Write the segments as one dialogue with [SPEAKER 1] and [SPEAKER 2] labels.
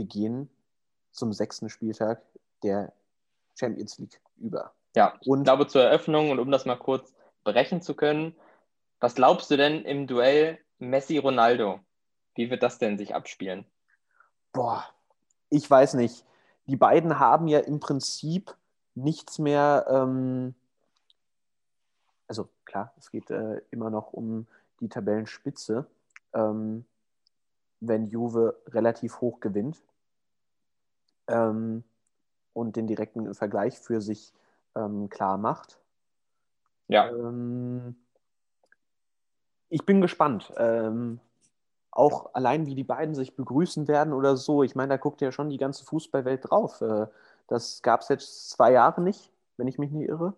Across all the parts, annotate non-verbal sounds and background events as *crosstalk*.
[SPEAKER 1] wir gehen zum sechsten Spieltag der Champions League über.
[SPEAKER 2] Ja, und ich glaube zur Eröffnung und um das mal kurz brechen zu können, was glaubst du denn im Duell Messi-Ronaldo? Wie wird das denn sich abspielen?
[SPEAKER 1] Boah, ich weiß nicht. Die beiden haben ja im Prinzip nichts mehr. Ähm, also klar, es geht äh, immer noch um die Tabellenspitze, ähm, wenn Juve relativ hoch gewinnt ähm, und den direkten Vergleich für sich ähm, klar macht.
[SPEAKER 2] Ja.
[SPEAKER 1] Ähm, ich bin gespannt. Ähm, auch allein, wie die beiden sich begrüßen werden oder so. Ich meine, da guckt ja schon die ganze Fußballwelt drauf. Äh, das gab es jetzt zwei Jahre nicht, wenn ich mich nicht irre.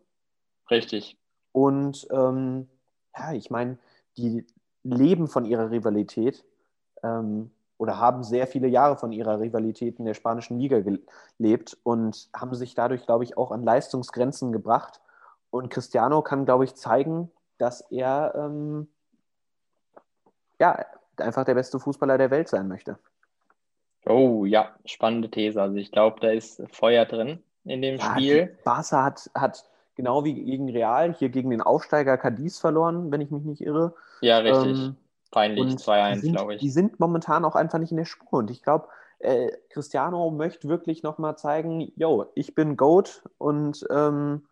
[SPEAKER 2] Richtig.
[SPEAKER 1] Und ähm, ja, ich meine, die leben von ihrer Rivalität ähm, oder haben sehr viele Jahre von ihrer Rivalität in der spanischen Liga gelebt und haben sich dadurch, glaube ich, auch an Leistungsgrenzen gebracht. Und Cristiano kann, glaube ich, zeigen, dass er ähm, ja, einfach der beste Fußballer der Welt sein möchte.
[SPEAKER 2] Oh ja, spannende These. Also ich glaube, da ist Feuer drin in dem ja, Spiel.
[SPEAKER 1] Barca hat, hat genau wie gegen Real hier gegen den Aufsteiger Cadiz verloren, wenn ich mich nicht irre.
[SPEAKER 2] Ja, richtig. Ähm, Peinlich, 2-1, glaube ich.
[SPEAKER 1] Die sind momentan auch einfach nicht in der Spur. Und ich glaube, äh, Cristiano möchte wirklich nochmal zeigen, yo, ich bin GOAT und ähm,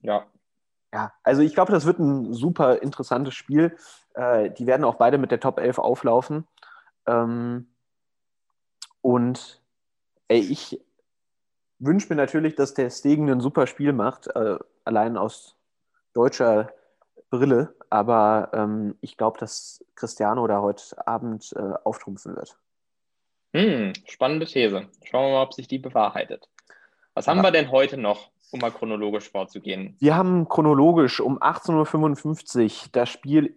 [SPEAKER 2] ja.
[SPEAKER 1] Ja, also ich glaube, das wird ein super interessantes Spiel. Äh, die werden auch beide mit der Top 11 auflaufen. Ähm, und ey, ich wünsche mir natürlich, dass der Stegen ein super Spiel macht, äh, allein aus deutscher Brille. Aber ähm, ich glaube, dass Cristiano da heute Abend äh, auftrumpfen wird.
[SPEAKER 2] Hm, spannende These. Schauen wir mal, ob sich die bewahrheitet. Was haben ja. wir denn heute noch, um mal chronologisch vorzugehen?
[SPEAKER 1] Wir haben chronologisch um 18.55 Uhr das Spiel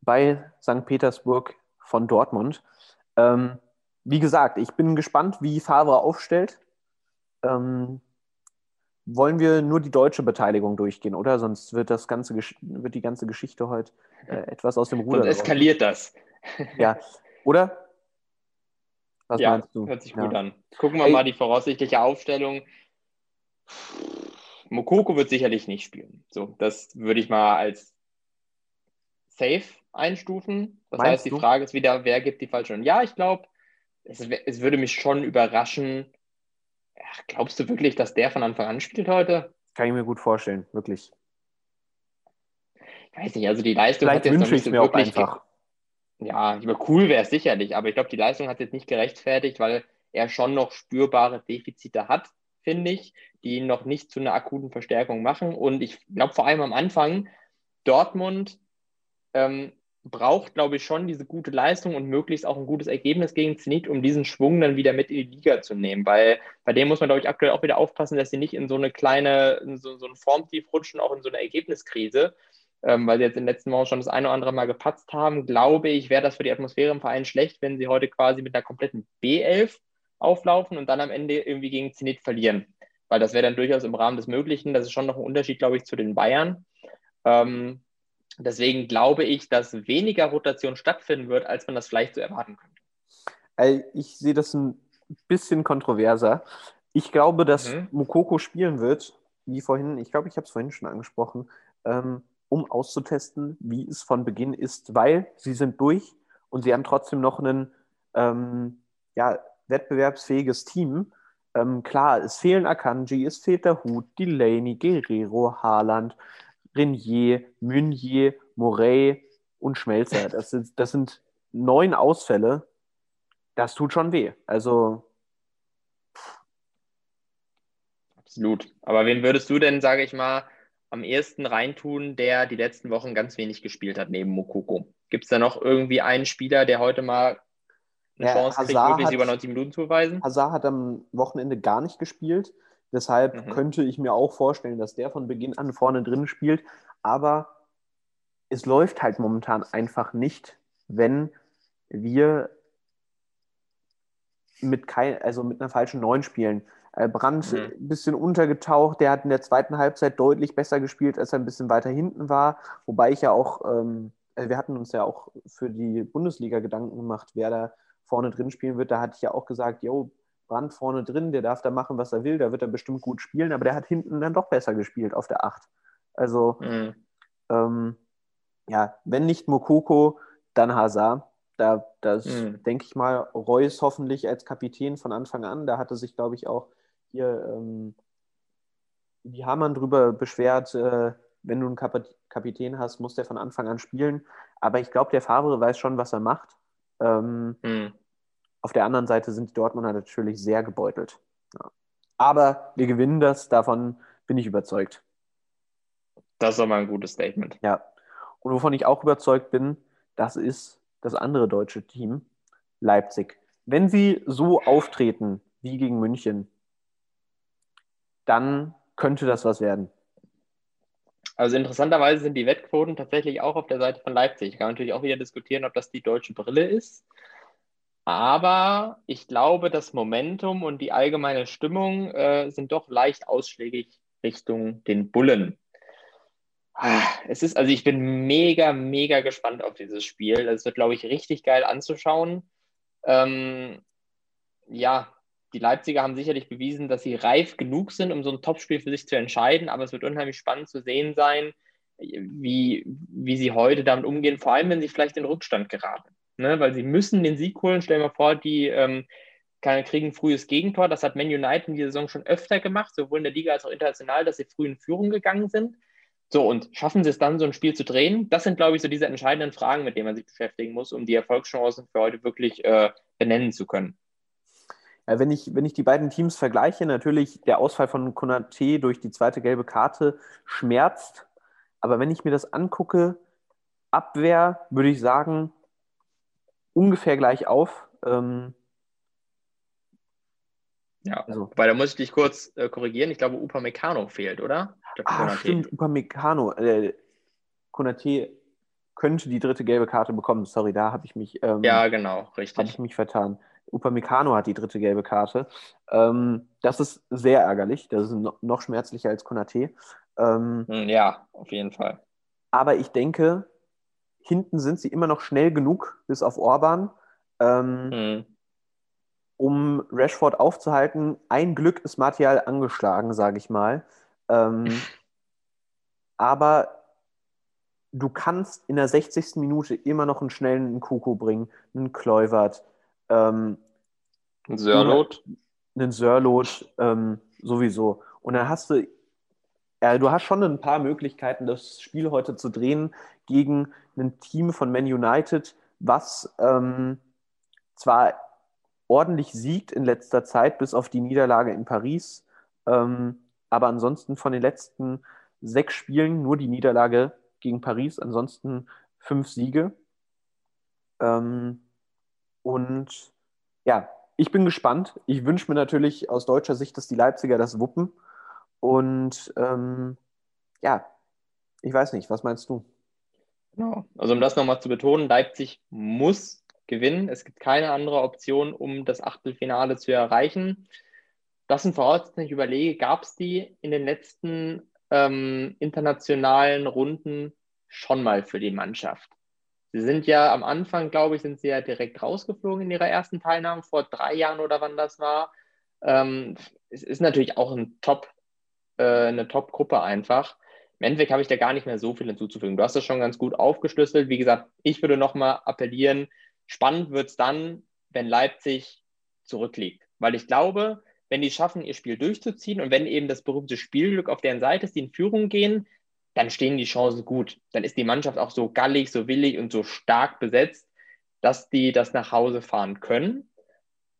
[SPEAKER 1] bei St. Petersburg von Dortmund. Ähm, wie gesagt, ich bin gespannt, wie Favre aufstellt. Ähm, wollen wir nur die deutsche Beteiligung durchgehen, oder? Sonst wird, das ganze, wird die ganze Geschichte heute äh, etwas aus dem Ruder.
[SPEAKER 2] Sonst eskaliert das.
[SPEAKER 1] ja, oder?
[SPEAKER 2] Was ja, meinst du? Hört sich gut ja. an. Gucken wir Ey. mal die voraussichtliche Aufstellung. Mokoko wird sicherlich nicht spielen. So, das würde ich mal als safe einstufen. Das Meinst heißt, die du? Frage ist wieder, wer gibt die falsche? Ja, ich glaube, es, es, würde mich schon überraschen. Ja, glaubst du wirklich, dass der von Anfang an spielt heute?
[SPEAKER 1] Kann ich mir gut vorstellen, wirklich.
[SPEAKER 2] Ich weiß nicht, also die Leistung
[SPEAKER 1] Vielleicht hat jetzt wünsche ich mir auch einfach.
[SPEAKER 2] Ja, cool wäre es sicherlich, aber ich glaube, die Leistung hat jetzt nicht gerechtfertigt, weil er schon noch spürbare Defizite hat, finde ich, die ihn noch nicht zu einer akuten Verstärkung machen. Und ich glaube vor allem am Anfang, Dortmund ähm, braucht, glaube ich, schon diese gute Leistung und möglichst auch ein gutes Ergebnis gegen Zenit, um diesen Schwung dann wieder mit in die Liga zu nehmen. Weil bei dem muss man, glaube ich, aktuell auch wieder aufpassen, dass sie nicht in so eine kleine, in so, so ein Formtief rutschen, auch in so eine Ergebniskrise. Ähm, weil sie jetzt in den letzten Wochen schon das eine oder andere Mal gepatzt haben, glaube ich, wäre das für die Atmosphäre im Verein schlecht, wenn sie heute quasi mit einer kompletten B11 auflaufen und dann am Ende irgendwie gegen Zenit verlieren. Weil das wäre dann durchaus im Rahmen des Möglichen. Das ist schon noch ein Unterschied, glaube ich, zu den Bayern. Ähm, Deswegen glaube ich, dass weniger Rotation stattfinden wird, als man das vielleicht so erwarten könnte.
[SPEAKER 1] Ich sehe das ein bisschen kontroverser. Ich glaube, dass mhm. Mukoko spielen wird, wie vorhin, ich glaube, ich habe es vorhin schon angesprochen, ähm, um auszutesten, wie es von Beginn ist, weil sie sind durch und sie haben trotzdem noch ein ähm, ja, wettbewerbsfähiges Team. Ähm, klar, es fehlen Akanji, es fehlt der Hut, Delaney, Guerrero, Haaland. Renier, Meunier, Morey und Schmelzer. Das sind, das sind neun Ausfälle. Das tut schon weh. Also.
[SPEAKER 2] Absolut. Aber wen würdest du denn, sage ich mal, am ehesten reintun, der die letzten Wochen ganz wenig gespielt hat neben Mokoko? Gibt es da noch irgendwie einen Spieler, der heute mal eine ja, Chance Hazard kriegt, möglichst hat, über 90 Minuten zu beweisen?
[SPEAKER 1] Hazard hat am Wochenende gar nicht gespielt. Deshalb mhm. könnte ich mir auch vorstellen, dass der von Beginn an vorne drin spielt. Aber es läuft halt momentan einfach nicht, wenn wir mit, kein, also mit einer falschen Neun spielen. Äh, Brandt mhm. ein bisschen untergetaucht, der hat in der zweiten Halbzeit deutlich besser gespielt, als er ein bisschen weiter hinten war. Wobei ich ja auch, ähm, also wir hatten uns ja auch für die Bundesliga Gedanken gemacht, wer da vorne drin spielen wird. Da hatte ich ja auch gesagt, jo, Brand vorne drin, der darf da machen, was er will, da wird er bestimmt gut spielen, aber der hat hinten dann doch besser gespielt auf der 8. Also, mhm. ähm, ja, wenn nicht Mokoko, dann Hazard. Da das mhm. denke ich mal, Reus hoffentlich als Kapitän von Anfang an. Da hatte sich, glaube ich, auch hier ähm, die Hamann drüber beschwert, äh, wenn du einen Kap Kapitän hast, muss der von Anfang an spielen. Aber ich glaube, der Favre weiß schon, was er macht. Ähm, mhm. Auf der anderen Seite sind die Dortmunder natürlich sehr gebeutelt. Ja. Aber wir gewinnen das, davon bin ich überzeugt.
[SPEAKER 2] Das ist aber ein gutes Statement.
[SPEAKER 1] Ja. Und wovon ich auch überzeugt bin, das ist das andere deutsche Team, Leipzig. Wenn sie so auftreten wie gegen München, dann könnte das was werden.
[SPEAKER 2] Also interessanterweise sind die Wettquoten tatsächlich auch auf der Seite von Leipzig. Ich kann natürlich auch wieder diskutieren, ob das die deutsche Brille ist. Aber ich glaube, das Momentum und die allgemeine Stimmung äh, sind doch leicht ausschlägig Richtung den Bullen. Ah, es ist, also ich bin mega, mega gespannt auf dieses Spiel. Es wird, glaube ich, richtig geil anzuschauen. Ähm, ja, die Leipziger haben sicherlich bewiesen, dass sie reif genug sind, um so ein Topspiel für sich zu entscheiden, aber es wird unheimlich spannend zu sehen sein, wie, wie sie heute damit umgehen, vor allem wenn sie vielleicht in Rückstand geraten. Ne? Weil sie müssen den Sieg holen. Stell dir mal vor, die ähm, kriegen ein frühes Gegentor. Das hat Man United in dieser Saison schon öfter gemacht, sowohl in der Liga als auch international, dass sie früh in Führung gegangen sind. So, und schaffen sie es dann, so ein Spiel zu drehen? Das sind, glaube ich, so diese entscheidenden Fragen, mit denen man sich beschäftigen muss, um die Erfolgschancen für heute wirklich äh, benennen zu können.
[SPEAKER 1] Ja, wenn, ich, wenn ich die beiden Teams vergleiche, natürlich der Ausfall von Konate durch die zweite gelbe Karte schmerzt. Aber wenn ich mir das angucke, Abwehr, würde ich sagen, ungefähr gleich auf. Ähm,
[SPEAKER 2] ja, also, weil da muss ich dich kurz äh, korrigieren. Ich glaube, Upamecano fehlt, oder?
[SPEAKER 1] Ah, stimmt, Upamecano. Äh, Konate könnte die dritte gelbe Karte bekommen. Sorry, da habe ich mich.
[SPEAKER 2] Ähm, ja, genau, richtig.
[SPEAKER 1] Habe ich mich vertan. Upamecano hat die dritte gelbe Karte. Ähm, das ist sehr ärgerlich. Das ist noch schmerzlicher als Konate.
[SPEAKER 2] Ähm, hm, ja, auf jeden Fall.
[SPEAKER 1] Aber ich denke, hinten sind sie immer noch schnell genug, bis auf Orban. Ähm, hm um Rashford aufzuhalten. Ein Glück ist Martial angeschlagen, sage ich mal. Ähm, *laughs* aber du kannst in der 60. Minute immer noch einen schnellen Kuku bringen, einen Kluivert, ähm,
[SPEAKER 2] einen Sörlot.
[SPEAKER 1] Einen Sörlot ähm, sowieso. Und dann hast du, ja, du hast schon ein paar Möglichkeiten, das Spiel heute zu drehen gegen ein Team von Man United, was ähm, zwar ordentlich siegt in letzter Zeit, bis auf die Niederlage in Paris. Ähm, aber ansonsten von den letzten sechs Spielen nur die Niederlage gegen Paris, ansonsten fünf Siege. Ähm, und ja, ich bin gespannt. Ich wünsche mir natürlich aus deutscher Sicht, dass die Leipziger das wuppen. Und ähm, ja, ich weiß nicht, was meinst du?
[SPEAKER 2] Genau. Also um das nochmal zu betonen, Leipzig muss gewinnen. Es gibt keine andere Option, um das Achtelfinale zu erreichen. Das sind Voraussetzungen, ich überlege, gab es die in den letzten ähm, internationalen Runden schon mal für die Mannschaft? Sie sind ja am Anfang, glaube ich, sind sie ja direkt rausgeflogen in ihrer ersten Teilnahme, vor drei Jahren oder wann das war. Ähm, es ist natürlich auch ein Top, äh, eine Top-Gruppe einfach. Im Endeffekt habe ich da gar nicht mehr so viel hinzuzufügen. Du hast das schon ganz gut aufgeschlüsselt. Wie gesagt, ich würde nochmal appellieren, Spannend wird es dann, wenn Leipzig zurückliegt. Weil ich glaube, wenn die schaffen, ihr Spiel durchzuziehen und wenn eben das berühmte Spielglück auf deren Seite ist, die in Führung gehen, dann stehen die Chancen gut. Dann ist die Mannschaft auch so gallig, so willig und so stark besetzt, dass die das nach Hause fahren können.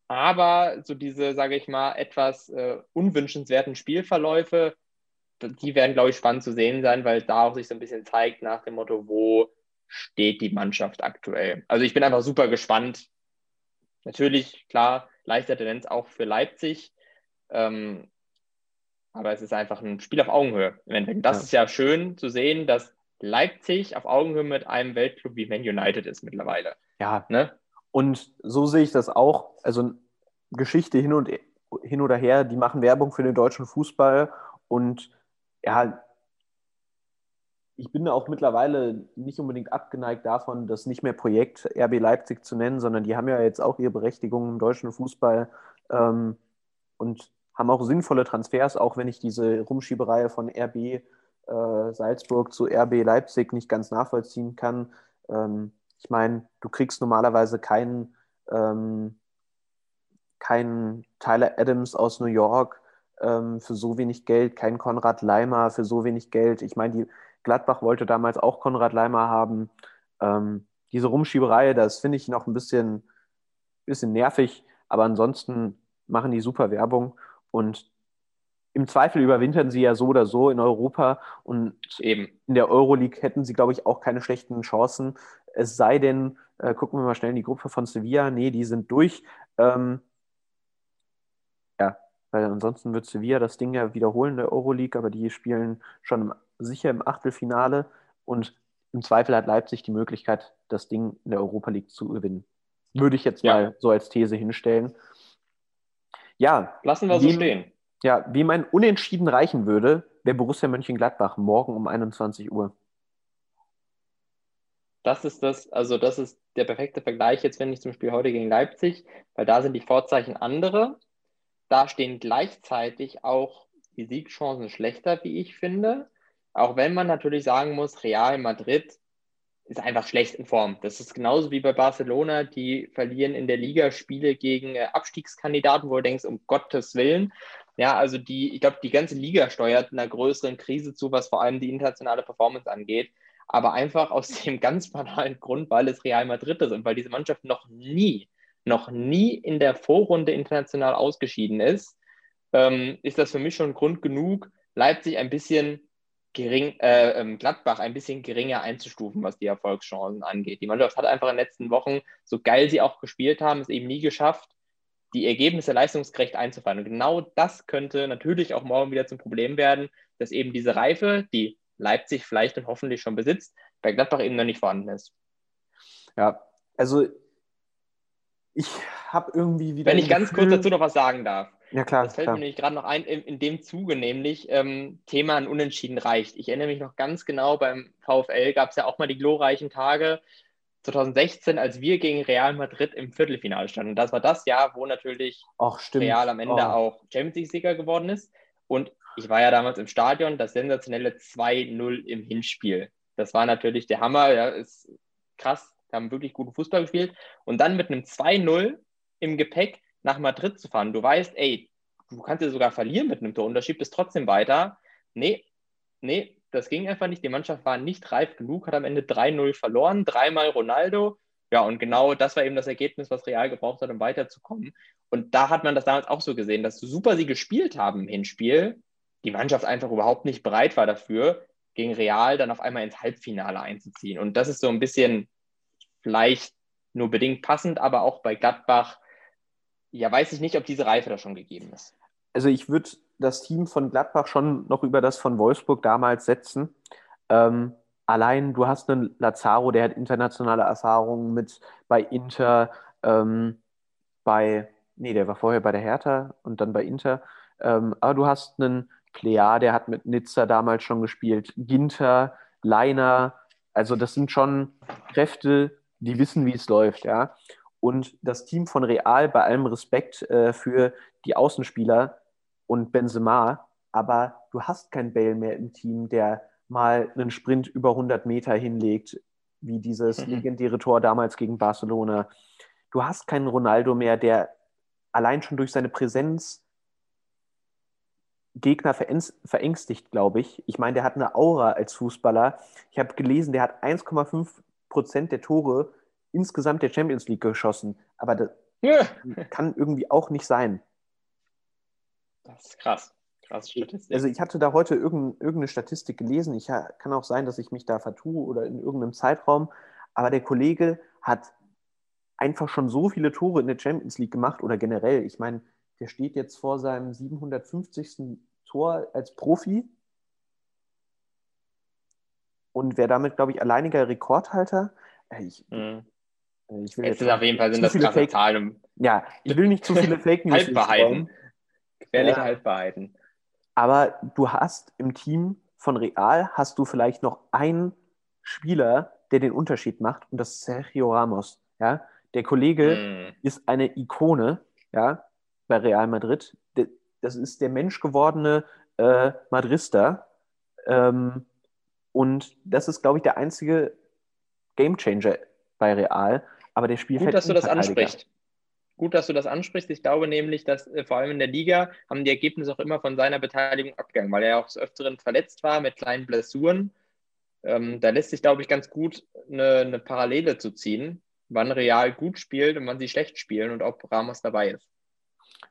[SPEAKER 2] Aber so diese, sage ich mal, etwas äh, unwünschenswerten Spielverläufe, die werden, glaube ich, spannend zu sehen sein, weil da auch sich so ein bisschen zeigt nach dem Motto, wo steht die Mannschaft aktuell? Also ich bin einfach super gespannt. Natürlich, klar, leichter Tendenz auch für Leipzig. Ähm, aber es ist einfach ein Spiel auf Augenhöhe. Das ja. ist ja schön zu sehen, dass Leipzig auf Augenhöhe mit einem Weltclub wie Man United ist mittlerweile.
[SPEAKER 1] Ja. Ne? Und so sehe ich das auch. Also Geschichte hin und hin oder her, die machen Werbung für den deutschen Fußball und ja, ich bin auch mittlerweile nicht unbedingt abgeneigt davon, das nicht mehr Projekt RB Leipzig zu nennen, sondern die haben ja jetzt auch ihre Berechtigung im deutschen Fußball. Ähm, und haben auch sinnvolle Transfers, auch wenn ich diese Rumschieberei von RB äh, Salzburg zu RB Leipzig nicht ganz nachvollziehen kann. Ähm, ich meine, du kriegst normalerweise keinen, ähm, keinen Tyler Adams aus New York ähm, für so wenig Geld, keinen Konrad Leimer für so wenig Geld. Ich meine, die Gladbach wollte damals auch Konrad Leimer haben. Ähm, diese Rumschieberei, das finde ich noch ein bisschen, bisschen nervig, aber ansonsten machen die super Werbung und im Zweifel überwintern sie ja so oder so in Europa und Eben. in der Euroleague hätten sie, glaube ich, auch keine schlechten Chancen. Es sei denn, äh, gucken wir mal schnell in die Gruppe von Sevilla. Nee, die sind durch. Ähm, ja, weil ansonsten wird Sevilla das Ding ja wiederholen in der Euroleague, aber die spielen schon im, sicher im Achtelfinale und im Zweifel hat Leipzig die Möglichkeit, das Ding in der Europa League zu gewinnen. Würde ich jetzt ja. mal so als These hinstellen. Ja.
[SPEAKER 2] Lassen wir so stehen.
[SPEAKER 1] Ja, wie mein Unentschieden reichen würde, wäre Borussia Mönchengladbach morgen um 21 Uhr.
[SPEAKER 2] Das ist das, also das ist der perfekte Vergleich jetzt, wenn ich zum Spiel heute gegen Leipzig, weil da sind die Vorzeichen andere. Da stehen gleichzeitig auch die Siegchancen schlechter, wie ich finde. Auch wenn man natürlich sagen muss, Real Madrid ist einfach schlecht in Form. Das ist genauso wie bei Barcelona, die verlieren in der Liga Spiele gegen äh, Abstiegskandidaten, wo du denkst, um Gottes Willen. Ja, also die, ich glaube, die ganze Liga steuert einer größeren Krise zu, was vor allem die internationale Performance angeht. Aber einfach aus *laughs* dem ganz banalen Grund, weil es Real Madrid ist und weil diese Mannschaft noch nie, noch nie in der Vorrunde international ausgeschieden ist, ähm, ist das für mich schon Grund genug, Leipzig ein bisschen gering, äh, ähm, Gladbach ein bisschen geringer einzustufen, was die Erfolgschancen angeht. Die Mannschaft hat einfach in den letzten Wochen, so geil sie auch gespielt haben, es eben nie geschafft, die Ergebnisse leistungsgerecht einzufahren. Und genau das könnte natürlich auch morgen wieder zum Problem werden, dass eben diese Reife, die Leipzig vielleicht und hoffentlich schon besitzt, bei Gladbach eben noch nicht vorhanden ist.
[SPEAKER 1] Ja, also ich habe irgendwie wieder.
[SPEAKER 2] Wenn ich ganz Gefühl... kurz dazu noch was sagen darf.
[SPEAKER 1] Ja, klar.
[SPEAKER 2] Das fällt
[SPEAKER 1] klar.
[SPEAKER 2] mir nämlich gerade noch ein, in, in, dem Zuge, nämlich ähm, Thema an Unentschieden reicht. Ich erinnere mich noch ganz genau, beim VfL gab es ja auch mal die glorreichen Tage 2016, als wir gegen Real Madrid im Viertelfinale standen. Und das war das Jahr, wo natürlich
[SPEAKER 1] Ach,
[SPEAKER 2] Real am Ende oh. auch Champions League-Sieger geworden ist. Und ich war ja damals im Stadion, das sensationelle 2-0 im Hinspiel. Das war natürlich der Hammer, ja, ist krass, haben wirklich guten Fußball gespielt. Und dann mit einem 2-0 im Gepäck nach Madrid zu fahren. Du weißt, ey, du kannst ja sogar verlieren mit einem Tor und das schiebt es trotzdem weiter. Nee, nee, das ging einfach nicht. Die Mannschaft war nicht reif genug, hat am Ende 3-0 verloren, dreimal Ronaldo. Ja, und genau das war eben das Ergebnis, was Real gebraucht hat, um weiterzukommen. Und da hat man das damals auch so gesehen, dass super sie gespielt haben im Hinspiel, die Mannschaft einfach überhaupt nicht bereit war dafür, gegen Real dann auf einmal ins Halbfinale einzuziehen. Und das ist so ein bisschen vielleicht nur bedingt passend, aber auch bei Gladbach ja, weiß ich nicht, ob diese Reife da schon gegeben ist.
[SPEAKER 1] Also ich würde das Team von Gladbach schon noch über das von Wolfsburg damals setzen. Ähm, allein du hast einen Lazaro, der hat internationale Erfahrungen mit bei Inter, ähm, bei, nee, der war vorher bei der Hertha und dann bei Inter. Ähm, aber du hast einen Plea, der hat mit Nizza damals schon gespielt, Ginter, Leiner, also das sind schon Kräfte, die wissen, wie es läuft, ja. Und das Team von Real, bei allem Respekt äh, für die Außenspieler und Benzema, aber du hast keinen Bale mehr im Team, der mal einen Sprint über 100 Meter hinlegt, wie dieses *laughs* legendäre Tor damals gegen Barcelona. Du hast keinen Ronaldo mehr, der allein schon durch seine Präsenz Gegner verängstigt, glaube ich. Ich meine, der hat eine Aura als Fußballer. Ich habe gelesen, der hat 1,5 Prozent der Tore insgesamt der Champions League geschossen. Aber das ja. kann irgendwie auch nicht sein.
[SPEAKER 2] Das ist krass. Krass
[SPEAKER 1] Statistik. Also ich hatte da heute irgendeine Statistik gelesen. Ich kann auch sein, dass ich mich da vertue oder in irgendeinem Zeitraum. Aber der Kollege hat einfach schon so viele Tore in der Champions League gemacht oder generell. Ich meine, der steht jetzt vor seinem 750. Tor als Profi und wäre damit, glaube ich, alleiniger Rekordhalter. Äh, ich, mhm.
[SPEAKER 2] Äh, ich will es jetzt auf jeden Fall sind das
[SPEAKER 1] krasse Fake Zahlen. Ja, ich will nicht zu viele *laughs* Fake
[SPEAKER 2] News Halbwahrheiten. Gefährliche ja. Halbwahrheiten.
[SPEAKER 1] Aber du hast im Team von Real hast du vielleicht noch einen Spieler, der den Unterschied macht, und das ist Sergio Ramos. Ja? Der Kollege mm. ist eine Ikone, ja. bei Real Madrid. Das ist der menschgewordene äh, Madrister. Ähm, und das ist, glaube ich, der einzige Gamechanger bei Real. Aber der spielt
[SPEAKER 2] Gut, dass du das ansprichst. Gut, dass du das ansprichst. Ich glaube nämlich, dass äh, vor allem in der Liga haben die Ergebnisse auch immer von seiner Beteiligung abgegangen, weil er auch des Öfteren verletzt war mit kleinen Blessuren. Ähm, da lässt sich, glaube ich, ganz gut eine, eine, Parallele zu ziehen, wann Real gut spielt und wann sie schlecht spielen und ob Ramos dabei ist.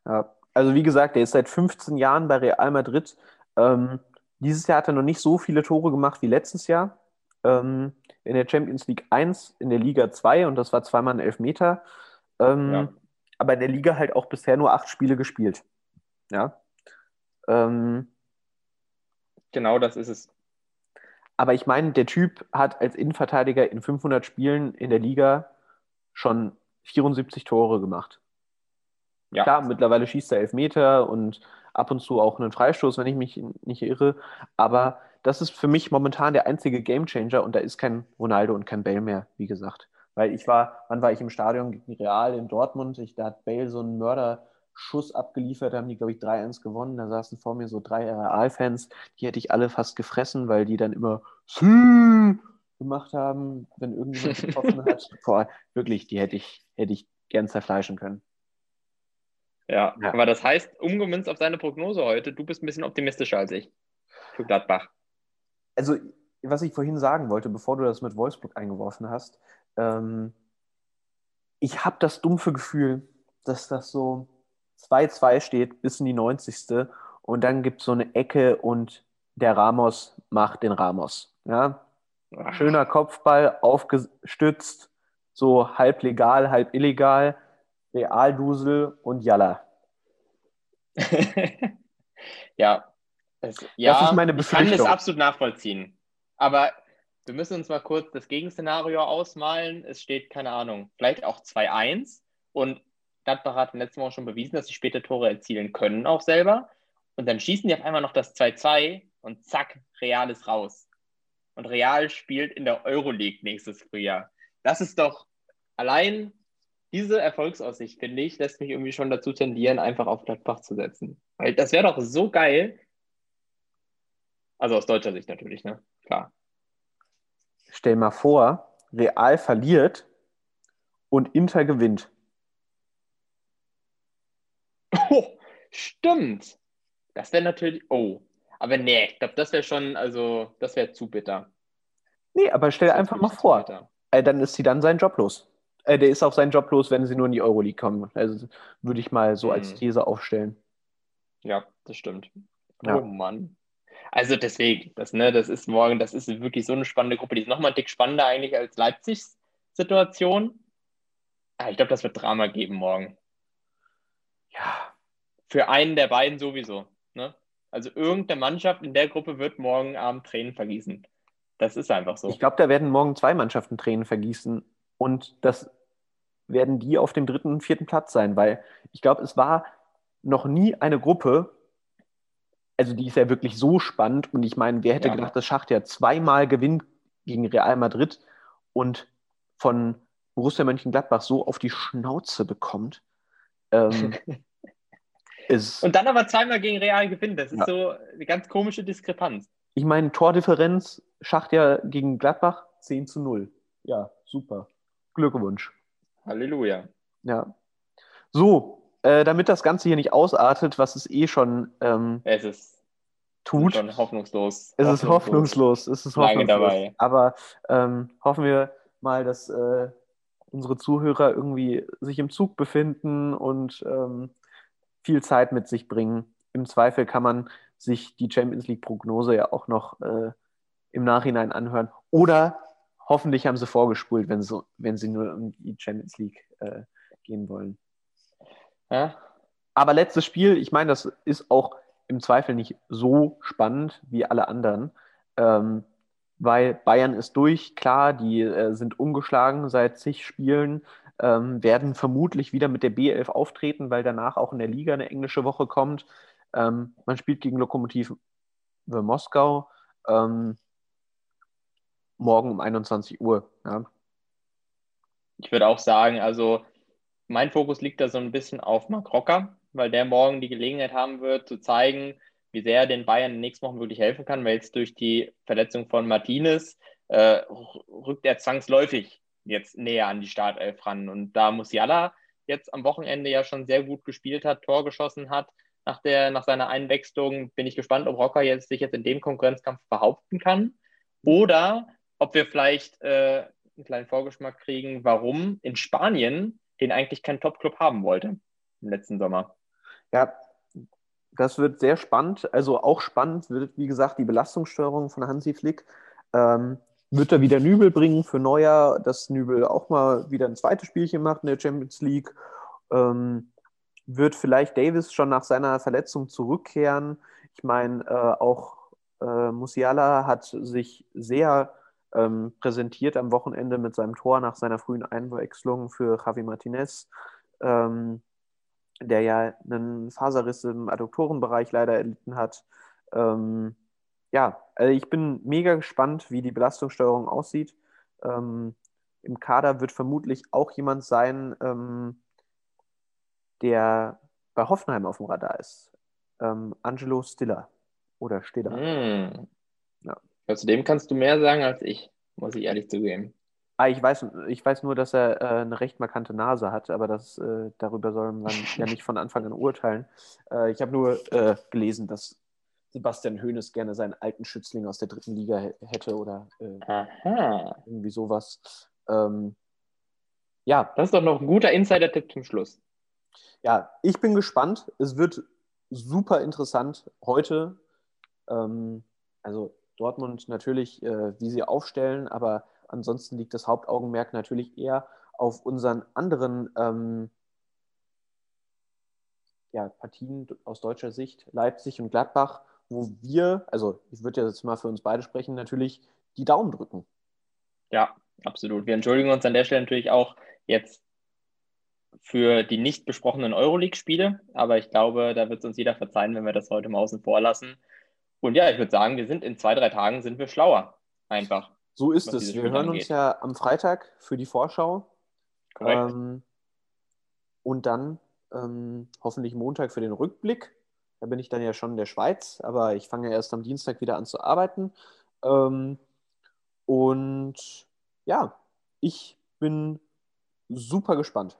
[SPEAKER 1] Ja, also wie gesagt, er ist seit 15 Jahren bei Real Madrid. Ähm, dieses Jahr hat er noch nicht so viele Tore gemacht wie letztes Jahr. Ähm, in der Champions League 1, in der Liga 2 und das war zweimal ein Elfmeter. Ähm, ja. Aber in der Liga halt auch bisher nur acht Spiele gespielt. Ja. Ähm,
[SPEAKER 2] genau das ist es.
[SPEAKER 1] Aber ich meine, der Typ hat als Innenverteidiger in 500 Spielen in der Liga schon 74 Tore gemacht. Ja. Klar, mittlerweile schießt er Elfmeter und ab und zu auch einen Freistoß, wenn ich mich nicht irre. Aber das ist für mich momentan der einzige Gamechanger und da ist kein Ronaldo und kein Bale mehr, wie gesagt. Weil ich war, wann war ich im Stadion gegen Real in Dortmund? Ich, da hat Bale so einen Mörderschuss abgeliefert, da haben die, glaube ich, 3-1 gewonnen. Da saßen vor mir so drei Real-Fans, die hätte ich alle fast gefressen, weil die dann immer gemacht haben, wenn irgendjemand getroffen hat. *laughs* Boah, wirklich, die hätte ich, hätte ich gern zerfleischen können.
[SPEAKER 2] Ja, ja, aber das heißt, umgemünzt auf seine Prognose heute, du bist ein bisschen optimistischer als ich für Gladbach.
[SPEAKER 1] Also, was ich vorhin sagen wollte, bevor du das mit Wolfsburg eingeworfen hast, ähm, ich habe das dumpfe Gefühl, dass das so 2-2 steht bis in die 90. Und dann gibt es so eine Ecke und der Ramos macht den Ramos. Ja? Schöner Kopfball, aufgestützt, so halb legal, halb illegal. Realdusel und Jalla. *laughs*
[SPEAKER 2] ja, es, ja, das ist meine Befürchtung. Ich kann es absolut nachvollziehen. Aber wir müssen uns mal kurz das Gegenszenario ausmalen. Es steht, keine Ahnung, vielleicht auch 2-1. Und Gladbach hat letzten Mal schon bewiesen, dass sie später Tore erzielen können, auch selber. Und dann schießen die auf einmal noch das 2-2 und zack, Real ist raus. Und Real spielt in der Euroleague nächstes Frühjahr. Das ist doch allein diese Erfolgsaussicht, finde ich, lässt mich irgendwie schon dazu tendieren, einfach auf Gladbach zu setzen. Weil das wäre doch so geil. Also aus deutscher Sicht natürlich, ne? Klar
[SPEAKER 1] stell mal vor, Real verliert und Inter gewinnt.
[SPEAKER 2] Oh, stimmt. Das wäre natürlich. Oh. Aber nee, ich glaube, das wäre schon, also, das wäre zu bitter.
[SPEAKER 1] Nee, aber stell einfach mal vor. Äh, dann ist sie dann seinen Job los. Äh, der ist auch seinen Job los, wenn sie nur in die Euroleague kommen. Also würde ich mal so hm. als These aufstellen.
[SPEAKER 2] Ja, das stimmt. Ja. Oh Mann. Also deswegen, das, ne, das ist morgen, das ist wirklich so eine spannende Gruppe. Die ist nochmal Tick spannender eigentlich als Leipzigs Situation. Aber ah, ich glaube, das wird Drama geben morgen. Ja. Für einen der beiden sowieso. Ne? Also irgendeine Mannschaft in der Gruppe wird morgen Abend Tränen vergießen. Das ist einfach so.
[SPEAKER 1] Ich glaube, da werden morgen zwei Mannschaften Tränen vergießen. Und das werden die auf dem dritten und vierten Platz sein, weil ich glaube, es war noch nie eine Gruppe, also die ist ja wirklich so spannend. Und ich meine, wer hätte ja. gedacht, dass Schacht ja zweimal gewinnt gegen Real Madrid und von Borussia Mönchengladbach so auf die Schnauze bekommt. Ähm, *laughs*
[SPEAKER 2] ist, und dann aber zweimal gegen Real gewinnt. Das ist ja. so eine ganz komische Diskrepanz.
[SPEAKER 1] Ich meine, Tordifferenz, Schacht ja gegen Gladbach 10 zu 0. Ja, super. Glückwunsch.
[SPEAKER 2] Halleluja.
[SPEAKER 1] Ja. So, äh, damit das Ganze hier nicht ausartet, was es eh schon ähm,
[SPEAKER 2] es ist
[SPEAKER 1] tut.
[SPEAKER 2] Schon hoffnungslos.
[SPEAKER 1] Es ist hoffnungslos. Es ist hoffnungslos. Lange dabei. Aber ähm, hoffen wir mal, dass äh, unsere Zuhörer irgendwie sich im Zug befinden und ähm, viel Zeit mit sich bringen. Im Zweifel kann man sich die Champions League-Prognose ja auch noch äh, im Nachhinein anhören. Oder hoffentlich haben sie vorgespult, wenn, so, wenn sie nur um die Champions League äh, gehen wollen. Ja. Aber letztes Spiel, ich meine, das ist auch im Zweifel nicht so spannend wie alle anderen, ähm, weil Bayern ist durch, klar, die äh, sind ungeschlagen seit zig Spielen, ähm, werden vermutlich wieder mit der B11 auftreten, weil danach auch in der Liga eine englische Woche kommt. Ähm, man spielt gegen Lokomotiv Moskau ähm, morgen um 21 Uhr. Ja.
[SPEAKER 2] Ich würde auch sagen, also mein Fokus liegt da so ein bisschen auf Mark Rocker, weil der morgen die Gelegenheit haben wird, zu zeigen, wie sehr er den Bayern in den nächsten Wochen wirklich helfen kann, weil jetzt durch die Verletzung von Martinez äh, rückt er zwangsläufig jetzt näher an die Startelf ran. Und da Musiala jetzt am Wochenende ja schon sehr gut gespielt hat, Tor geschossen hat, nach, der, nach seiner Einwechslung, bin ich gespannt, ob Rocker jetzt, sich jetzt in dem Konkurrenzkampf behaupten kann. Oder ob wir vielleicht äh, einen kleinen Vorgeschmack kriegen, warum in Spanien den eigentlich kein Top-Club haben wollte im letzten Sommer.
[SPEAKER 1] Ja, das wird sehr spannend. Also auch spannend wird, wie gesagt, die Belastungssteuerung von Hansi Flick. Ähm, wird er wieder Nübel bringen für Neuer, dass Nübel auch mal wieder ein zweites Spielchen macht in der Champions League. Ähm, wird vielleicht Davis schon nach seiner Verletzung zurückkehren? Ich meine, äh, auch äh, Musiala hat sich sehr ähm, präsentiert am Wochenende mit seinem Tor nach seiner frühen Einwechslung für Javi Martinez, ähm, der ja einen Faserriss im Adduktorenbereich leider erlitten hat. Ähm, ja, also ich bin mega gespannt, wie die Belastungssteuerung aussieht. Ähm, Im Kader wird vermutlich auch jemand sein, ähm, der bei Hoffenheim auf dem Radar ist. Ähm, Angelo Stiller oder Stiller.
[SPEAKER 2] Mm. Ja. Also dem kannst du mehr sagen als ich, muss ich ehrlich zugeben.
[SPEAKER 1] Ah, ich, weiß, ich weiß nur, dass er äh, eine recht markante Nase hat, aber das, äh, darüber soll man ja nicht von Anfang an urteilen. Äh, ich habe nur äh, gelesen, dass Sebastian Hoeneß gerne seinen alten Schützling aus der dritten Liga hätte oder äh, irgendwie sowas. Ähm,
[SPEAKER 2] ja. Das ist doch noch ein guter Insider-Tipp zum Schluss.
[SPEAKER 1] Ja, ich bin gespannt. Es wird super interessant heute. Ähm, also Dortmund natürlich, äh, wie sie aufstellen, aber ansonsten liegt das Hauptaugenmerk natürlich eher auf unseren anderen ähm, ja, Partien aus deutscher Sicht, Leipzig und Gladbach wo wir, also ich würde jetzt mal für uns beide sprechen, natürlich die Daumen drücken.
[SPEAKER 2] Ja, absolut. Wir entschuldigen uns an der Stelle natürlich auch jetzt für die nicht besprochenen Euroleague-Spiele, aber ich glaube, da wird es uns jeder verzeihen, wenn wir das heute mal außen vor lassen. Und ja, ich würde sagen, wir sind in zwei, drei Tagen sind wir schlauer. Einfach.
[SPEAKER 1] So ist es. Wir hören angeht. uns ja am Freitag für die Vorschau. Korrekt. Ähm, und dann ähm, hoffentlich Montag für den Rückblick. Da bin ich dann ja schon in der Schweiz, aber ich fange ja erst am Dienstag wieder an zu arbeiten. Ähm, und ja, ich bin super gespannt.